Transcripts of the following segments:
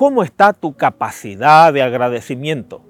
¿Cómo está tu capacidad de agradecimiento?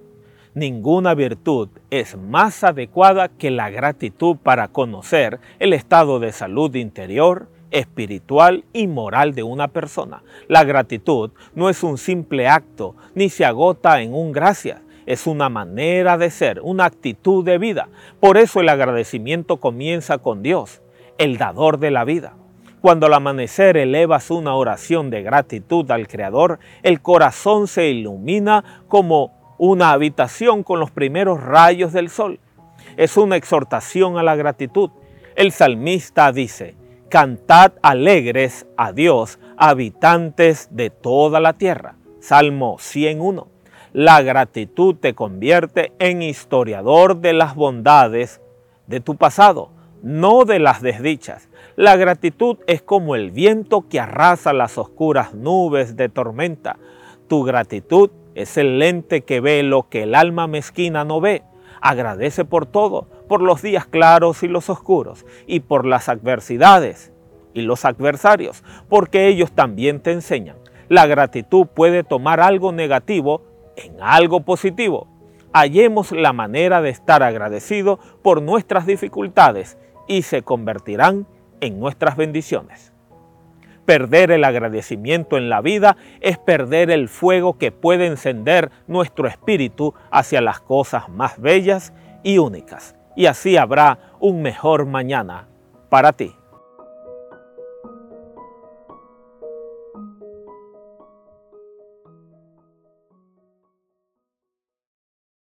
Ninguna virtud es más adecuada que la gratitud para conocer el estado de salud interior, espiritual y moral de una persona. La gratitud no es un simple acto ni se agota en un gracias. Es una manera de ser, una actitud de vida. Por eso el agradecimiento comienza con Dios, el dador de la vida. Cuando al amanecer elevas una oración de gratitud al Creador, el corazón se ilumina como una habitación con los primeros rayos del sol. Es una exhortación a la gratitud. El salmista dice, Cantad alegres a Dios, habitantes de toda la tierra. Salmo 101. La gratitud te convierte en historiador de las bondades de tu pasado, no de las desdichas. La gratitud es como el viento que arrasa las oscuras nubes de tormenta. Tu gratitud es el lente que ve lo que el alma mezquina no ve. Agradece por todo, por los días claros y los oscuros, y por las adversidades y los adversarios, porque ellos también te enseñan. La gratitud puede tomar algo negativo en algo positivo. Hallemos la manera de estar agradecido por nuestras dificultades y se convertirán en nuestras bendiciones. Perder el agradecimiento en la vida es perder el fuego que puede encender nuestro espíritu hacia las cosas más bellas y únicas. Y así habrá un mejor mañana para ti.